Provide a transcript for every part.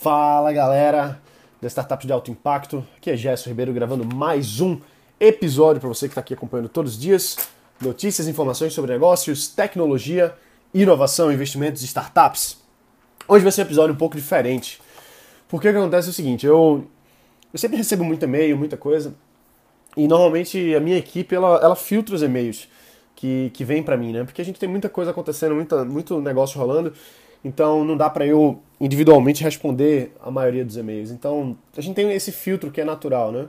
Fala galera da Startup de Alto Impacto, aqui é Gerson Ribeiro gravando mais um episódio para você que está aqui acompanhando todos os dias. Notícias, informações sobre negócios, tecnologia, inovação, investimentos e startups. Hoje vai ser um episódio um pouco diferente. Porque o que acontece é o seguinte, eu, eu sempre recebo muito e-mail, muita coisa, e normalmente a minha equipe ela, ela filtra os e-mails que, que vêm para mim, né? Porque a gente tem muita coisa acontecendo, muita, muito negócio rolando, então não dá para eu individualmente responder a maioria dos e-mails. Então a gente tem esse filtro que é natural, né?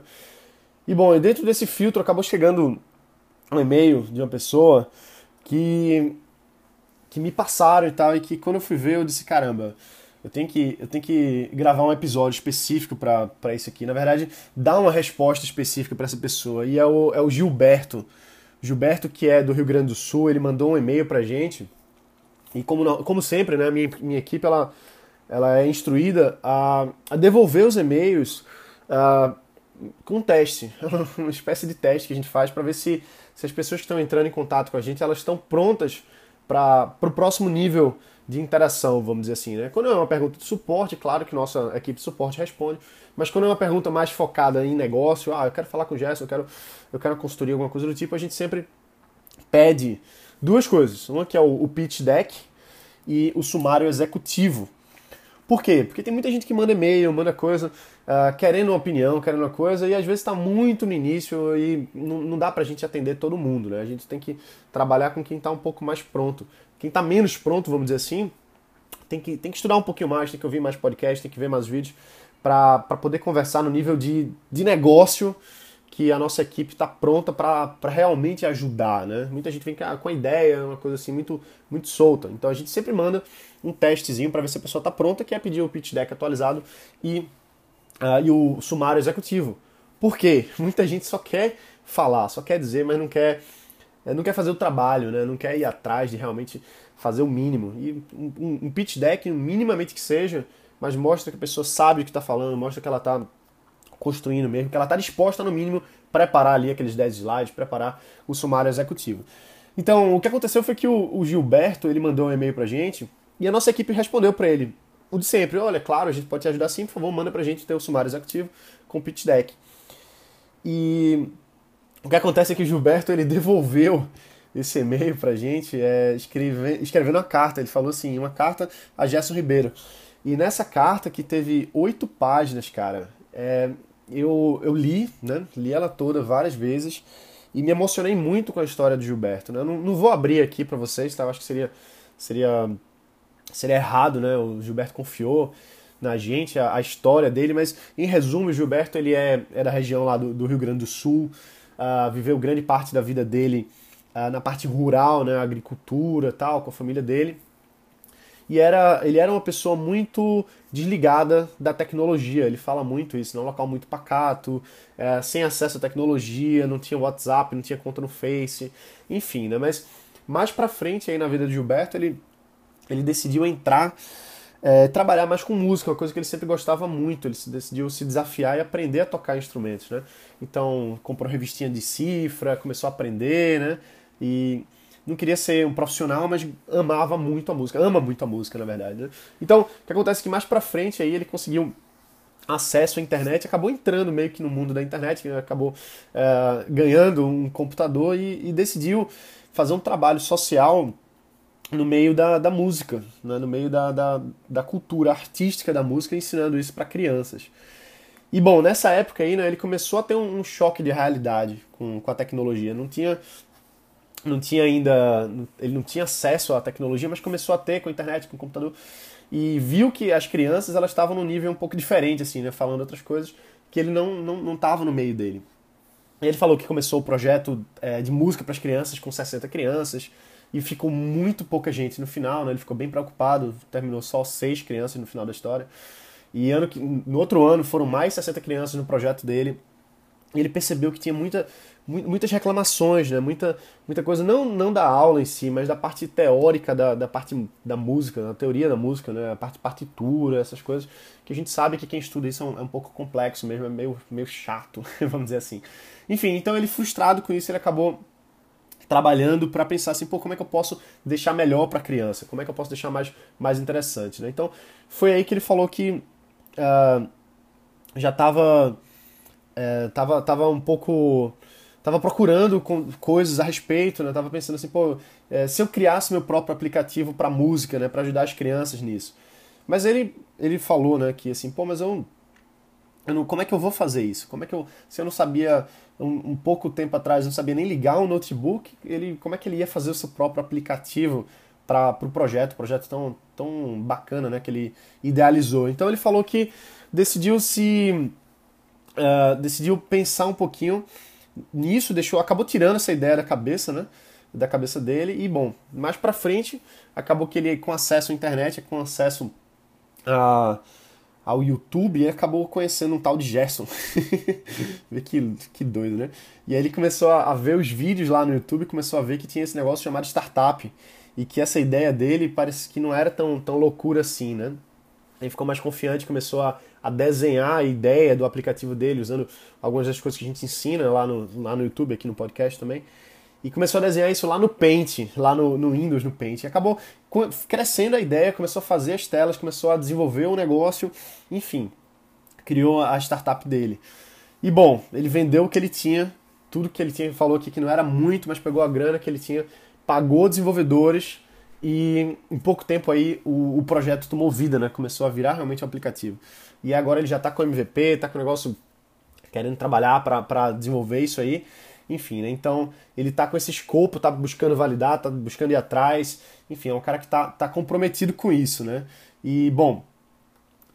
E bom, dentro desse filtro acabou chegando um e-mail de uma pessoa que que me passaram e tal e que quando eu fui ver eu disse caramba, eu tenho que eu tenho que gravar um episódio específico para isso aqui. Na verdade, dar uma resposta específica para essa pessoa. E é o, é o Gilberto. Gilberto, que é do Rio Grande do Sul, ele mandou um e-mail pra gente e como, como sempre, né, minha, minha equipe ela, ela é instruída a, a devolver os e-mails uh, com um teste, uma espécie de teste que a gente faz para ver se, se as pessoas que estão entrando em contato com a gente elas estão prontas para o próximo nível de interação, vamos dizer assim. Né? Quando é uma pergunta de suporte, claro que nossa equipe de suporte responde, mas quando é uma pergunta mais focada em negócio, ah, eu quero falar com o Gerson, eu quero, eu quero construir alguma coisa do tipo, a gente sempre pede duas coisas. Uma que é o, o pitch deck e o sumário executivo. Por quê? Porque tem muita gente que manda e-mail, manda coisa, uh, querendo uma opinião, querendo uma coisa, e às vezes está muito no início e não, dá pra gente atender todo mundo, né? A gente tem que trabalhar com quem está um pouco mais pronto. Quem está menos pronto, vamos dizer assim, tem que, tem que estudar um pouquinho mais, tem que ouvir mais podcast, tem que ver mais vídeos para poder conversar no nível de, de negócio que a nossa equipe está pronta para realmente ajudar, né? Muita gente vem com a ideia, uma coisa assim muito, muito solta. Então a gente sempre manda um testezinho para ver se a pessoa está pronta, que é pedir o pitch deck atualizado e, uh, e o sumário executivo. Por quê? Muita gente só quer falar, só quer dizer, mas não quer, eh, não quer fazer o trabalho, né? Não quer ir atrás de realmente fazer o mínimo. E um, um pitch deck, minimamente que seja, mas mostra que a pessoa sabe o que está falando, mostra que ela está construindo mesmo, que ela está disposta, no mínimo, preparar ali aqueles 10 slides, preparar o sumário executivo. Então, o que aconteceu foi que o, o Gilberto, ele mandou um e-mail pra gente, e a nossa equipe respondeu para ele, o de sempre, olha, claro, a gente pode te ajudar sim, por favor, manda pra gente ter o sumário executivo com o pitch deck. E o que acontece é que o Gilberto, ele devolveu esse e-mail pra gente, é, escreve, escrevendo uma carta, ele falou assim, uma carta a Gerson Ribeiro. E nessa carta, que teve oito páginas, cara, é, eu, eu li, né? Li ela toda várias vezes e me emocionei muito com a história do Gilberto. Né? Eu não, não vou abrir aqui para vocês, tá? Eu acho que seria, seria, seria errado, né? O Gilberto confiou na gente a, a história dele, mas em resumo, o Gilberto ele é, é da região lá do, do Rio Grande do Sul, uh, viveu grande parte da vida dele uh, na parte rural, né? Agricultura tal, com a família dele e era, ele era uma pessoa muito desligada da tecnologia. Ele fala muito isso, né? um local muito pacato, é, sem acesso à tecnologia, não tinha WhatsApp, não tinha conta no Face, enfim, né? Mas mais pra frente aí na vida de Gilberto, ele, ele decidiu entrar, é, trabalhar mais com música, uma coisa que ele sempre gostava muito. Ele decidiu se desafiar e aprender a tocar instrumentos, né? Então comprou revistinha de cifra, começou a aprender, né? E não queria ser um profissional, mas amava muito a música, ama muito a música, na verdade. Né? Então, o que acontece é que mais pra frente aí ele conseguiu acesso à internet, acabou entrando meio que no mundo da internet, acabou é, ganhando um computador e, e, decidiu fazer um trabalho social no meio da, da música, né? no meio da, da, da cultura artística da música, ensinando isso para crianças. E bom, nessa época aí, né, ele começou a ter um, um choque de realidade com, com a tecnologia. Não tinha não tinha ainda, ele não tinha acesso à tecnologia, mas começou a ter com a internet, com o computador, e viu que as crianças elas estavam num nível um pouco diferente, assim, né, falando outras coisas, que ele não não não estava no meio dele. Ele falou que começou o projeto é, de música para as crianças com 60 crianças e ficou muito pouca gente no final, né? Ele ficou bem preocupado, terminou só seis crianças no final da história. E ano no outro ano foram mais 60 crianças no projeto dele. E ele percebeu que tinha muita muitas reclamações, né? Muita, muita coisa, não, não da aula em si, mas da parte teórica, da, da parte da música, da teoria da música, né? A parte partitura, essas coisas, que a gente sabe que quem estuda isso é um, é um pouco complexo mesmo, é meio, meio chato, vamos dizer assim. Enfim, então ele frustrado com isso, ele acabou trabalhando para pensar assim, pô, como é que eu posso deixar melhor para a criança? Como é que eu posso deixar mais, mais interessante, né? Então, foi aí que ele falou que uh, já estava é, tava, tava um pouco tava procurando com, coisas a respeito, né? Tava pensando assim, pô, é, se eu criasse meu próprio aplicativo para música, né, para ajudar as crianças nisso. Mas ele ele falou, né, que assim, pô, mas eu, eu não, como é que eu vou fazer isso? Como é que eu, se eu não sabia um, um pouco tempo atrás, não sabia nem ligar um notebook, ele, como é que ele ia fazer o seu próprio aplicativo para o pro projeto, projeto tão tão bacana, né, que ele idealizou. Então ele falou que decidiu se uh, decidiu pensar um pouquinho nisso, deixou, acabou tirando essa ideia da cabeça, né? Da cabeça dele e bom, mais para frente acabou que ele com acesso à internet, com acesso a, ao YouTube, acabou conhecendo um tal de Gerson. que, que doido, né? E aí ele começou a, a ver os vídeos lá no YouTube, começou a ver que tinha esse negócio chamado startup e que essa ideia dele parece que não era tão, tão loucura assim, né? Ele ficou mais confiante, começou a, a desenhar a ideia do aplicativo dele, usando algumas das coisas que a gente ensina lá no, lá no YouTube, aqui no podcast também. E começou a desenhar isso lá no Paint, lá no, no Windows, no Paint. E acabou crescendo a ideia, começou a fazer as telas, começou a desenvolver o um negócio, enfim, criou a startup dele. E bom, ele vendeu o que ele tinha, tudo que ele tinha, falou aqui que não era muito, mas pegou a grana que ele tinha, pagou desenvolvedores e em pouco tempo aí o, o projeto tomou vida, né? Começou a virar realmente um aplicativo. E agora ele já está com MVP, está com o negócio querendo trabalhar para desenvolver isso aí. Enfim, né? Então ele está com esse escopo, está buscando validar, está buscando ir atrás. Enfim, é um cara que está tá comprometido com isso, né? E, bom,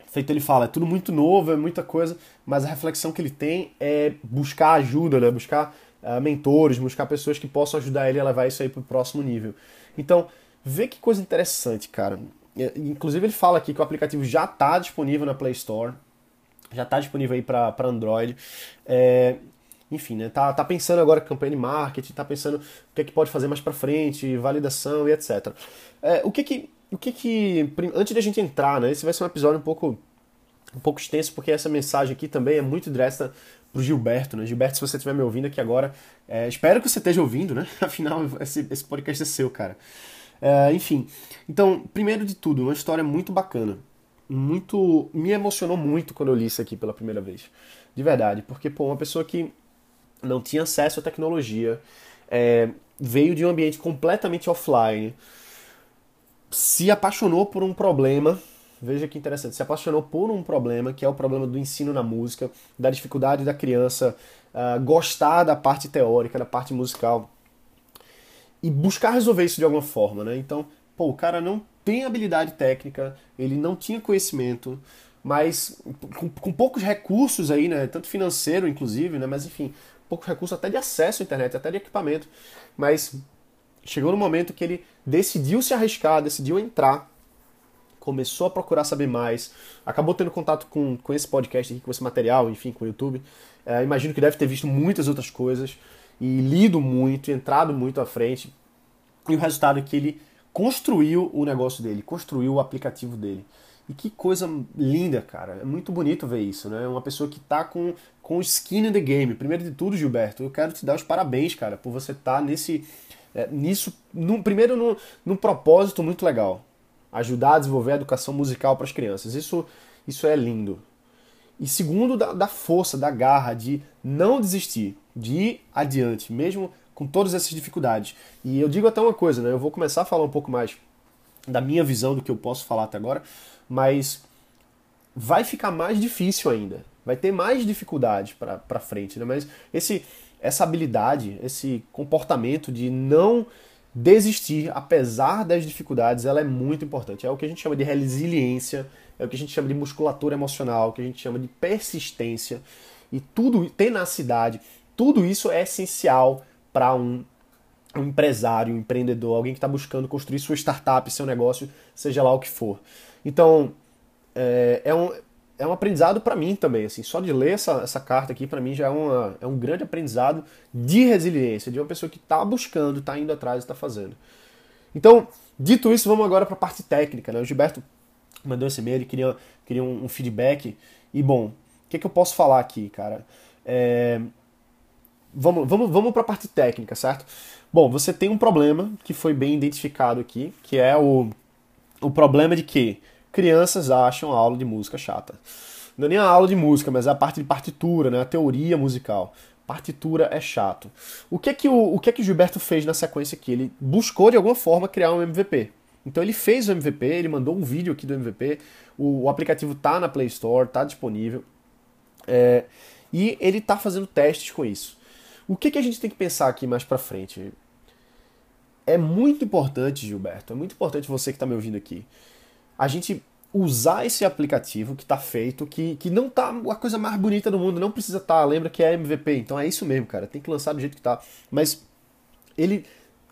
feito ele fala, é tudo muito novo, é muita coisa, mas a reflexão que ele tem é buscar ajuda, né? Buscar uh, mentores, buscar pessoas que possam ajudar ele a levar isso aí para o próximo nível. Então, Vê que coisa interessante, cara. É, inclusive ele fala aqui que o aplicativo já está disponível na Play Store, já está disponível aí para Android. É, enfim, né? Tá, tá pensando agora campanha de marketing, tá pensando o que é que pode fazer mais para frente, validação e etc. É, o que que, o que que antes da gente entrar, né? Esse vai ser um episódio um pouco um pouco extenso porque essa mensagem aqui também é muito direta pro Gilberto, né? Gilberto, se você estiver me ouvindo aqui agora, é, espero que você esteja ouvindo, né? Afinal, esse, esse podcast é seu, cara. É, enfim, então, primeiro de tudo, uma história muito bacana. Muito. Me emocionou muito quando eu li isso aqui pela primeira vez. De verdade, porque, pô, uma pessoa que não tinha acesso à tecnologia, é, veio de um ambiente completamente offline, se apaixonou por um problema. Veja que interessante, se apaixonou por um problema, que é o problema do ensino na música, da dificuldade da criança uh, gostar da parte teórica, da parte musical e buscar resolver isso de alguma forma, né? Então, pô, o cara não tem habilidade técnica, ele não tinha conhecimento, mas com, com poucos recursos aí, né? Tanto financeiro, inclusive, né? Mas enfim, poucos recursos até de acesso à internet, até de equipamento. Mas chegou no momento que ele decidiu se arriscar, decidiu entrar, começou a procurar saber mais, acabou tendo contato com, com esse podcast aqui, com esse material, enfim, com o YouTube. É, imagino que deve ter visto muitas outras coisas e lido muito, entrado muito à frente. E o resultado é que ele construiu o negócio dele, construiu o aplicativo dele. E que coisa linda, cara. É muito bonito ver isso, né? Uma pessoa que tá com, com skin in the game. Primeiro de tudo, Gilberto, eu quero te dar os parabéns, cara, por você estar tá nesse. É, nisso. No, primeiro, num, num propósito muito legal. Ajudar a desenvolver a educação musical para as crianças. Isso, isso é lindo. E segundo, da, da força, da garra, de não desistir de ir adiante, mesmo com todas essas dificuldades. E eu digo até uma coisa, né? Eu vou começar a falar um pouco mais da minha visão do que eu posso falar até agora, mas vai ficar mais difícil ainda. Vai ter mais dificuldade para frente, né? Mas esse, essa habilidade, esse comportamento de não desistir apesar das dificuldades, ela é muito importante. É o que a gente chama de resiliência, é o que a gente chama de musculatura emocional, o que a gente chama de persistência e tudo, tenacidade. Tudo isso é essencial para um, empresário, um empreendedor, alguém que está buscando construir sua startup, seu negócio, seja lá o que for. Então, é, é um, é um aprendizado para mim também. Assim, só de ler essa, essa carta aqui, para mim, já é, uma, é um grande aprendizado de resiliência, de uma pessoa que está buscando, está indo atrás e está fazendo. Então, dito isso, vamos agora para a parte técnica. Né? O Gilberto mandou esse e-mail, ele queria, queria um, um feedback. E, bom, o que, que eu posso falar aqui, cara? É, vamos, vamos, vamos para a parte técnica, certo? Bom, você tem um problema que foi bem identificado aqui, que é o, o problema de que crianças acham a aula de música chata. Não é nem a aula de música, mas é a parte de partitura, né? a teoria musical. Partitura é chato. O que é que o, o que é que Gilberto fez na sequência aqui? Ele buscou de alguma forma criar um MVP. Então ele fez o MVP, ele mandou um vídeo aqui do MVP. O, o aplicativo tá na Play Store, tá disponível. É, e ele tá fazendo testes com isso. O que, que a gente tem que pensar aqui mais para frente? É muito importante, Gilberto, é muito importante você que está me ouvindo aqui, a gente usar esse aplicativo que está feito, que, que não tá a coisa mais bonita do mundo, não precisa estar, tá, lembra que é MVP, então é isso mesmo, cara, tem que lançar do jeito que tá. Mas ele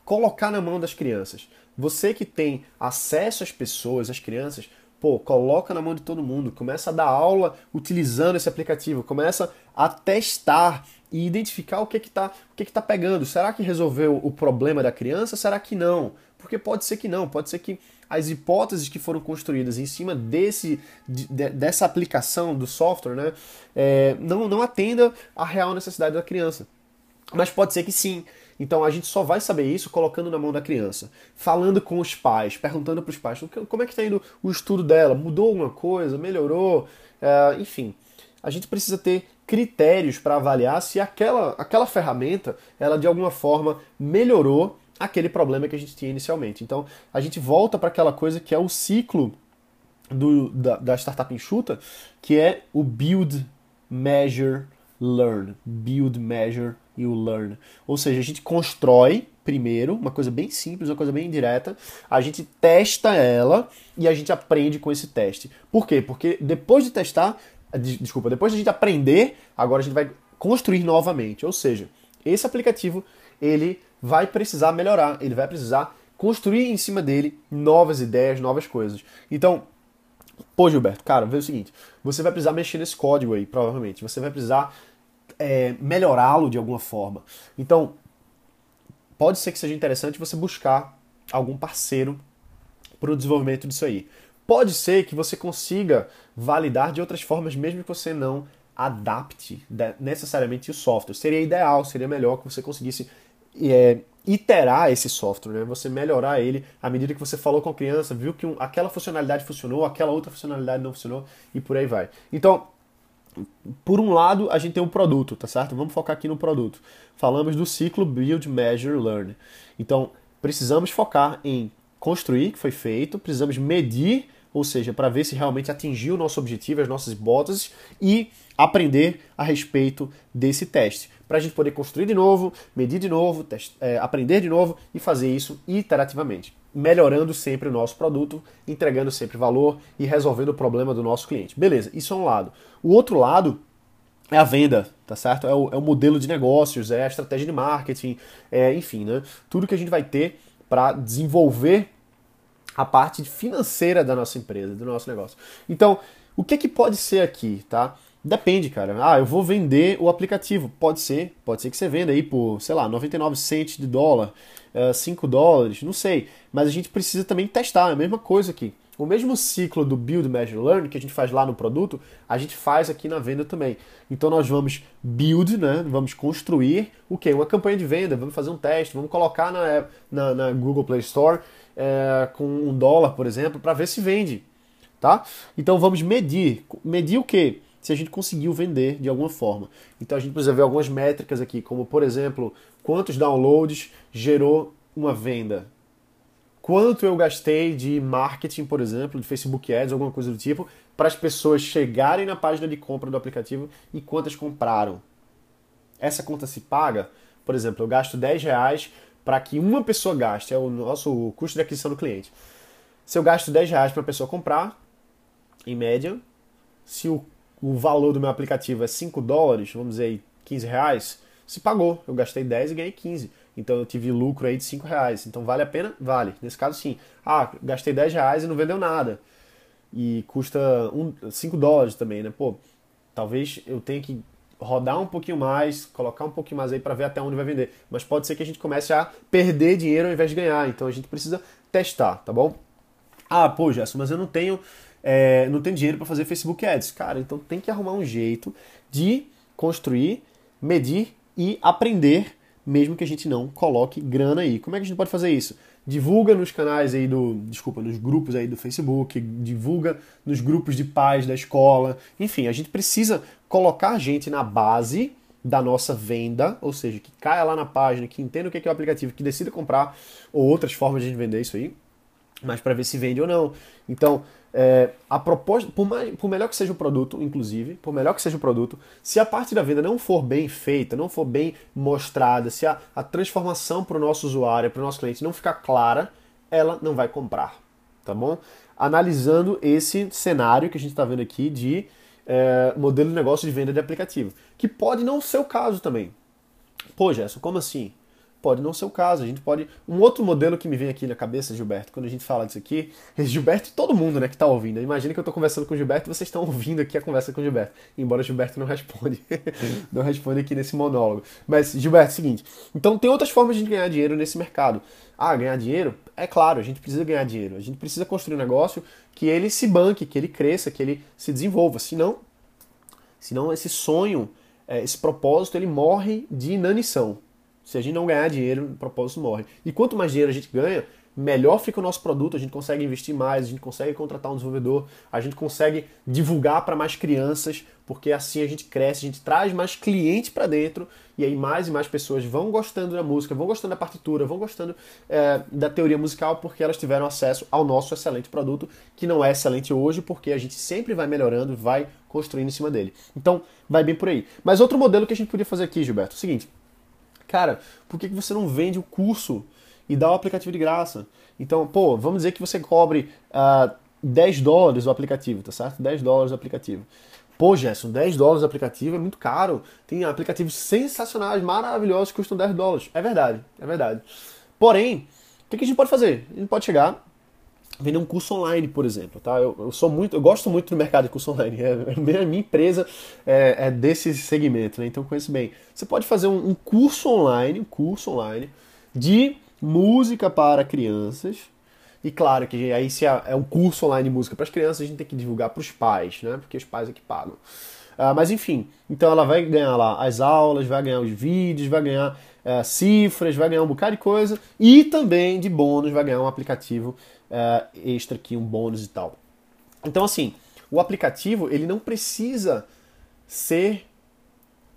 colocar na mão das crianças. Você que tem acesso às pessoas, às crianças, pô, coloca na mão de todo mundo, começa a dar aula utilizando esse aplicativo, começa a testar e identificar o que que tá, o que que tá pegando. Será que resolveu o problema da criança? Será que não? Porque pode ser que não, pode ser que as hipóteses que foram construídas em cima desse, de, dessa aplicação do software né, é, não, não atenda à real necessidade da criança. Mas pode ser que sim. Então a gente só vai saber isso colocando na mão da criança, falando com os pais, perguntando para os pais como é que está indo o estudo dela, mudou alguma coisa, melhorou, é, enfim. A gente precisa ter critérios para avaliar se aquela, aquela ferramenta ela de alguma forma melhorou aquele problema que a gente tinha inicialmente. Então a gente volta para aquela coisa que é o ciclo do, da, da startup enxuta, que é o build, measure, learn. Build, measure e o learn. Ou seja, a gente constrói primeiro, uma coisa bem simples, uma coisa bem direta, a gente testa ela e a gente aprende com esse teste. Por quê? Porque depois de testar, desculpa, depois de a gente aprender, agora a gente vai construir novamente. Ou seja, esse aplicativo ele vai precisar melhorar, ele vai precisar construir em cima dele novas ideias, novas coisas. Então, pô, Gilberto, cara, vê o seguinte: você vai precisar mexer nesse código aí, provavelmente. Você vai precisar é, melhorá-lo de alguma forma. Então, pode ser que seja interessante você buscar algum parceiro para o desenvolvimento disso aí. Pode ser que você consiga validar de outras formas, mesmo que você não adapte necessariamente o software. Seria ideal, seria melhor que você conseguisse é, iterar esse software, né? você melhorar ele à medida que você falou com a criança, viu que um, aquela funcionalidade funcionou, aquela outra funcionalidade não funcionou e por aí vai. Então, por um lado, a gente tem um produto, tá certo? Vamos focar aqui no produto. Falamos do ciclo Build, Measure, Learn. Então, precisamos focar em construir, que foi feito, precisamos medir, ou seja, para ver se realmente atingiu o nosso objetivo, as nossas hipóteses, e aprender a respeito desse teste. Para a gente poder construir de novo, medir de novo, é, aprender de novo e fazer isso iterativamente melhorando sempre o nosso produto, entregando sempre valor e resolvendo o problema do nosso cliente. Beleza, isso é um lado. O outro lado é a venda, tá certo? É o, é o modelo de negócios, é a estratégia de marketing, é, enfim, né? Tudo que a gente vai ter para desenvolver a parte financeira da nossa empresa, do nosso negócio. Então, o que, que pode ser aqui, tá? Depende, cara. Ah, eu vou vender o aplicativo. Pode ser, pode ser que você venda aí por, sei lá, 99 cents de dólar, 5 eh, dólares, não sei. Mas a gente precisa também testar, é a mesma coisa aqui. O mesmo ciclo do Build, Measure, Learn que a gente faz lá no produto, a gente faz aqui na venda também. Então nós vamos build, né? vamos construir o quê? Uma campanha de venda, vamos fazer um teste, vamos colocar na, na, na Google Play Store é, com um dólar, por exemplo, para ver se vende. Tá? Então vamos medir. Medir o quê? se a gente conseguiu vender de alguma forma. Então a gente precisa ver algumas métricas aqui, como por exemplo, quantos downloads gerou uma venda. Quanto eu gastei de marketing, por exemplo, de Facebook Ads, alguma coisa do tipo, para as pessoas chegarem na página de compra do aplicativo e quantas compraram. Essa conta se paga, por exemplo, eu gasto 10 reais para que uma pessoa gaste, é o nosso custo de aquisição do cliente. Se eu gasto 10 reais para a pessoa comprar, em média, se o o valor do meu aplicativo é 5 dólares, vamos dizer aí 15 reais, se pagou. Eu gastei 10 e ganhei 15. Então eu tive lucro aí de 5 reais. Então vale a pena? Vale. Nesse caso sim. Ah, gastei 10 reais e não vendeu nada. E custa um, 5 dólares também, né? Pô, talvez eu tenha que rodar um pouquinho mais, colocar um pouquinho mais aí para ver até onde vai vender. Mas pode ser que a gente comece a perder dinheiro ao invés de ganhar. Então a gente precisa testar, tá bom? Ah, pô, Gerson, mas eu não tenho é, não tem dinheiro para fazer Facebook Ads. Cara, então tem que arrumar um jeito de construir, medir e aprender, mesmo que a gente não coloque grana aí. Como é que a gente pode fazer isso? divulga nos canais aí do, desculpa, nos grupos aí do Facebook, divulga nos grupos de pais da escola. Enfim, a gente precisa colocar a gente na base da nossa venda, ou seja, que caia lá na página, que entenda o que é o aplicativo, que decida comprar, ou outras formas de a gente vender isso aí, mas para ver se vende ou não. Então, é, a proposta, por, mais, por melhor que seja o produto, inclusive, por melhor que seja o produto, se a parte da venda não for bem feita, não for bem mostrada, se a, a transformação para o nosso usuário, para o nosso cliente não ficar clara, ela não vai comprar, tá bom? Analisando esse cenário que a gente está vendo aqui de é, modelo de negócio de venda de aplicativo, que pode não ser o caso também. Pô, Gerson, como assim? Pode não ser o caso. A gente pode. Um outro modelo que me vem aqui na cabeça, Gilberto, quando a gente fala disso aqui, Gilberto e todo mundo né, que está ouvindo. Imagina que eu estou conversando com o Gilberto e vocês estão ouvindo aqui a conversa com o Gilberto. Embora o Gilberto não responde. não responde aqui nesse monólogo. Mas, Gilberto, é o seguinte. Então tem outras formas de ganhar dinheiro nesse mercado. Ah, ganhar dinheiro? É claro, a gente precisa ganhar dinheiro. A gente precisa construir um negócio que ele se banque, que ele cresça, que ele se desenvolva. Senão, senão esse sonho, é, esse propósito, ele morre de inanição. Se a gente não ganhar dinheiro, o propósito morre. E quanto mais dinheiro a gente ganha, melhor fica o nosso produto, a gente consegue investir mais, a gente consegue contratar um desenvolvedor, a gente consegue divulgar para mais crianças, porque assim a gente cresce, a gente traz mais cliente para dentro e aí mais e mais pessoas vão gostando da música, vão gostando da partitura, vão gostando é, da teoria musical porque elas tiveram acesso ao nosso excelente produto, que não é excelente hoje porque a gente sempre vai melhorando, vai construindo em cima dele. Então, vai bem por aí. Mas outro modelo que a gente podia fazer aqui, Gilberto, é o seguinte, Cara, por que você não vende o curso e dá o aplicativo de graça? Então, pô, vamos dizer que você cobre uh, ah, 10 dólares o aplicativo, tá certo? 10 dólares o aplicativo. Pô, Gerson, 10 dólares o aplicativo é muito caro. Tem aplicativos sensacionais, maravilhosos que custam 10 dólares. É verdade, é verdade. Porém, o que a gente pode fazer? A gente pode chegar vender um curso online, por exemplo, tá? Eu, eu, sou muito, eu gosto muito do mercado de curso online. É, a minha empresa é, é, desse segmento, né? Então conheço bem. Você pode fazer um, um, curso online, um curso online de música para crianças. E claro que aí se é, é um curso online de música para as crianças, a gente tem que divulgar para os pais, né? Porque os pais é que pagam. Uh, mas enfim, então ela vai ganhar lá as aulas, vai ganhar os vídeos, vai ganhar uh, cifras, vai ganhar um bocado de coisa e também de bônus vai ganhar um aplicativo uh, extra aqui, um bônus e tal. Então, assim, o aplicativo ele não precisa ser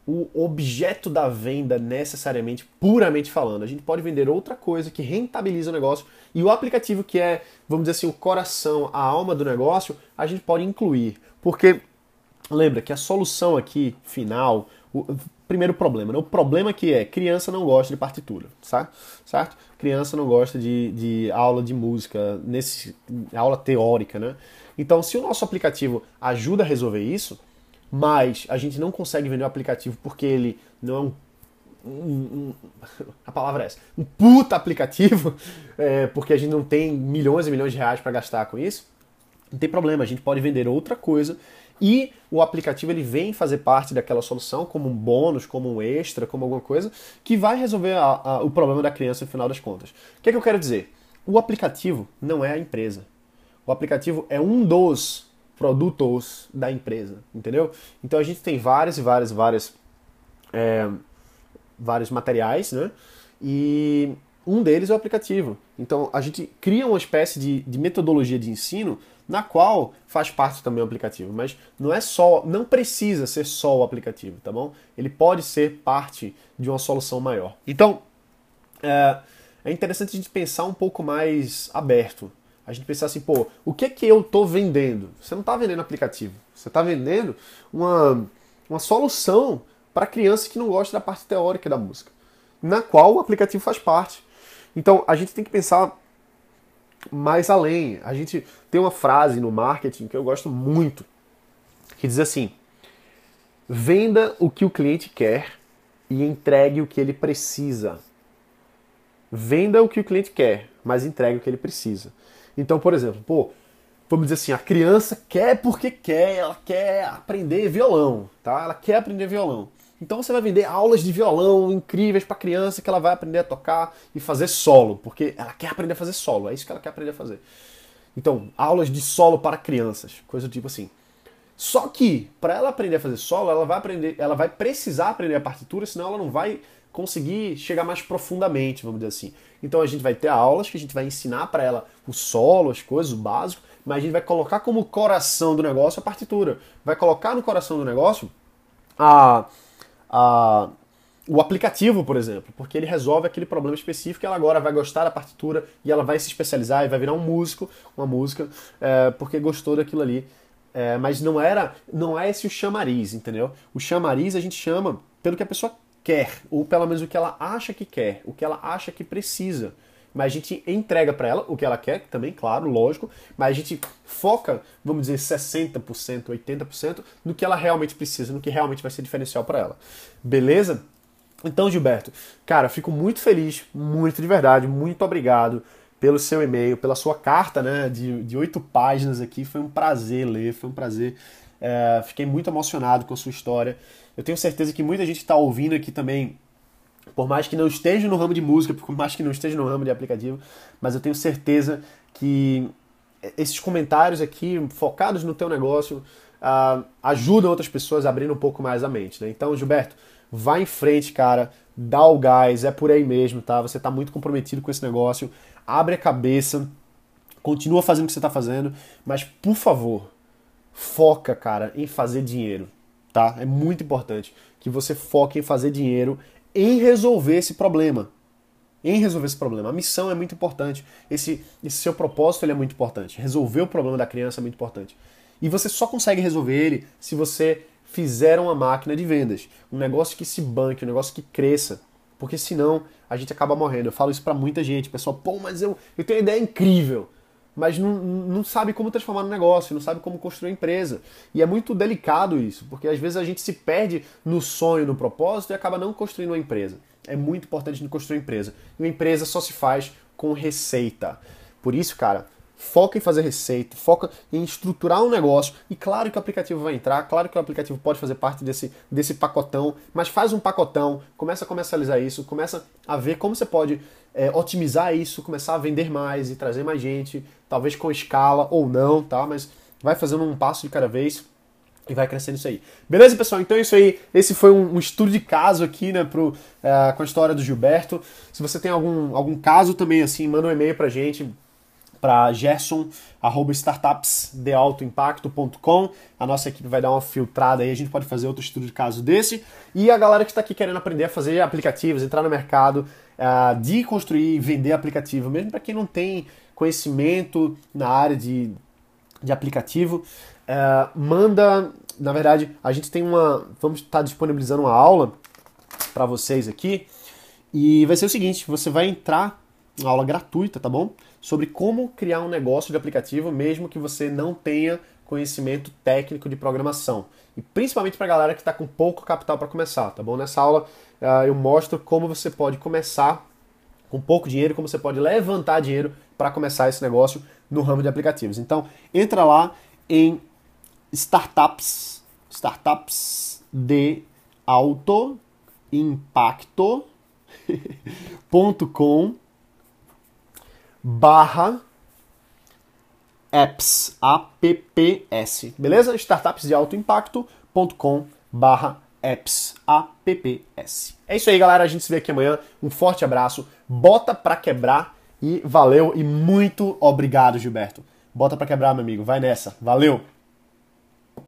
o objeto da venda necessariamente, puramente falando. A gente pode vender outra coisa que rentabiliza o negócio e o aplicativo que é, vamos dizer assim, o coração, a alma do negócio, a gente pode incluir. Porque lembra que a solução aqui final, o primeiro problema, né? o problema que é criança não gosta de partitura, certo? certo? Criança não gosta de, de aula de música, nesse aula teórica, né? Então, se o nosso aplicativo ajuda a resolver isso, mas a gente não consegue vender o aplicativo porque ele não é um um, um, a palavra é essa, um puta aplicativo, é, porque a gente não tem milhões e milhões de reais para gastar com isso, não tem problema, a gente pode vender outra coisa e o aplicativo ele vem fazer parte daquela solução como um bônus, como um extra, como alguma coisa que vai resolver a, a, o problema da criança no final das contas. O que, é que eu quero dizer? O aplicativo não é a empresa. O aplicativo é um dos produtos da empresa, entendeu? Então a gente tem vários e vários, vários, é, vários materiais, né? E um deles é o aplicativo. Então a gente cria uma espécie de, de metodologia de ensino na qual faz parte também o aplicativo, mas não é só, não precisa ser só o aplicativo, tá bom? Ele pode ser parte de uma solução maior. Então, é, é interessante a gente pensar um pouco mais aberto. A gente pensar assim, pô, o que é que eu estou vendendo? Você não está vendendo aplicativo, você está vendendo uma, uma solução para criança que não gosta da parte teórica da música, na qual o aplicativo faz parte. Então, a gente tem que pensar mais além. A gente tem uma frase no marketing que eu gosto muito, que diz assim: venda o que o cliente quer e entregue o que ele precisa. Venda o que o cliente quer, mas entregue o que ele precisa. Então, por exemplo, pô, vamos dizer assim, a criança quer porque quer, ela quer aprender violão, tá? Ela quer aprender violão. Então você vai vender aulas de violão incríveis para criança que ela vai aprender a tocar e fazer solo, porque ela quer aprender a fazer solo, é isso que ela quer aprender a fazer. Então, aulas de solo para crianças, coisa do tipo assim. Só que para ela aprender a fazer solo, ela vai aprender, ela vai precisar aprender a partitura, senão ela não vai conseguir chegar mais profundamente, vamos dizer assim. Então a gente vai ter aulas que a gente vai ensinar para ela o solo, as coisas, o básico, mas a gente vai colocar como coração do negócio a partitura. Vai colocar no coração do negócio a, a, o aplicativo, por exemplo, porque ele resolve aquele problema específico ela agora vai gostar da partitura e ela vai se especializar e vai virar um músico, uma música, é, porque gostou daquilo ali. É, mas não era, não é esse o chamariz, entendeu? O chamariz a gente chama pelo que a pessoa quer, ou pelo menos o que ela acha que quer, o que ela acha que precisa. Mas a gente entrega para ela o que ela quer, também, claro, lógico, mas a gente foca, vamos dizer, 60%, 80% no que ela realmente precisa, no que realmente vai ser diferencial para ela. Beleza? Então, Gilberto, cara, fico muito feliz, muito de verdade, muito obrigado pelo seu e-mail, pela sua carta, né, de oito páginas aqui. Foi um prazer ler, foi um prazer. É, fiquei muito emocionado com a sua história. Eu tenho certeza que muita gente está ouvindo aqui também, por mais que não esteja no ramo de música, por mais que não esteja no ramo de aplicativo, mas eu tenho certeza que esses comentários aqui, focados no teu negócio, uh, ajudam outras pessoas a abrir um pouco mais a mente. Né? Então, Gilberto, vai em frente, cara, dá o gás, é por aí mesmo, tá? Você está muito comprometido com esse negócio, abre a cabeça, continua fazendo o que você está fazendo, mas por favor, foca, cara, em fazer dinheiro tá? É muito importante que você foque em fazer dinheiro, em resolver esse problema. Em resolver esse problema. A missão é muito importante. Esse, esse seu propósito ele é muito importante. Resolver o problema da criança é muito importante. E você só consegue resolver ele se você fizer uma máquina de vendas. Um negócio que se banque, um negócio que cresça. Porque senão a gente acaba morrendo. Eu falo isso para muita gente. O pessoal, pô, mas eu, eu tenho uma ideia incrível mas não, não sabe como transformar no negócio, não sabe como construir empresa. E é muito delicado isso, porque às vezes a gente se perde no sonho, no propósito e acaba não construindo uma empresa. É muito importante a gente construir uma empresa. E uma empresa só se faz com receita. Por isso, cara, foca em fazer receita, foca em estruturar um negócio. E claro que o aplicativo vai entrar, claro que o aplicativo pode fazer parte desse, desse pacotão, mas faz um pacotão, começa a comercializar isso, começa a ver como você pode é, otimizar isso, começar a vender mais e trazer mais gente, talvez com escala ou não, tá? Mas vai fazendo um passo de cada vez e vai crescendo isso aí. Beleza, pessoal? Então é isso aí. Esse foi um, um estudo de caso aqui, né, pro, uh, com a história do Gilberto. Se você tem algum, algum caso também, assim, manda um e-mail pra gente para gerson@startupsdealtoimpacto.com. A nossa equipe vai dar uma filtrada aí, a gente pode fazer outro estudo de caso desse. E a galera que está aqui querendo aprender a fazer aplicativos, entrar no mercado uh, de construir e vender aplicativo, mesmo para quem não tem conhecimento na área de, de aplicativo, uh, manda. Na verdade, a gente tem uma. Vamos estar tá disponibilizando uma aula para vocês aqui. E vai ser o seguinte: você vai entrar, uma aula gratuita, tá bom? sobre como criar um negócio de aplicativo, mesmo que você não tenha conhecimento técnico de programação. E principalmente para a galera que está com pouco capital para começar, tá bom? Nessa aula uh, eu mostro como você pode começar com pouco dinheiro, como você pode levantar dinheiro para começar esse negócio no ramo de aplicativos. Então, entra lá em startups, startups de alto impacto.com barra apps, apps, beleza? Startups de alto impacto.com barra apps, apps. É isso aí, galera. A gente se vê aqui amanhã. Um forte abraço. Bota pra quebrar e valeu e muito obrigado, Gilberto. Bota pra quebrar, meu amigo. Vai nessa. Valeu!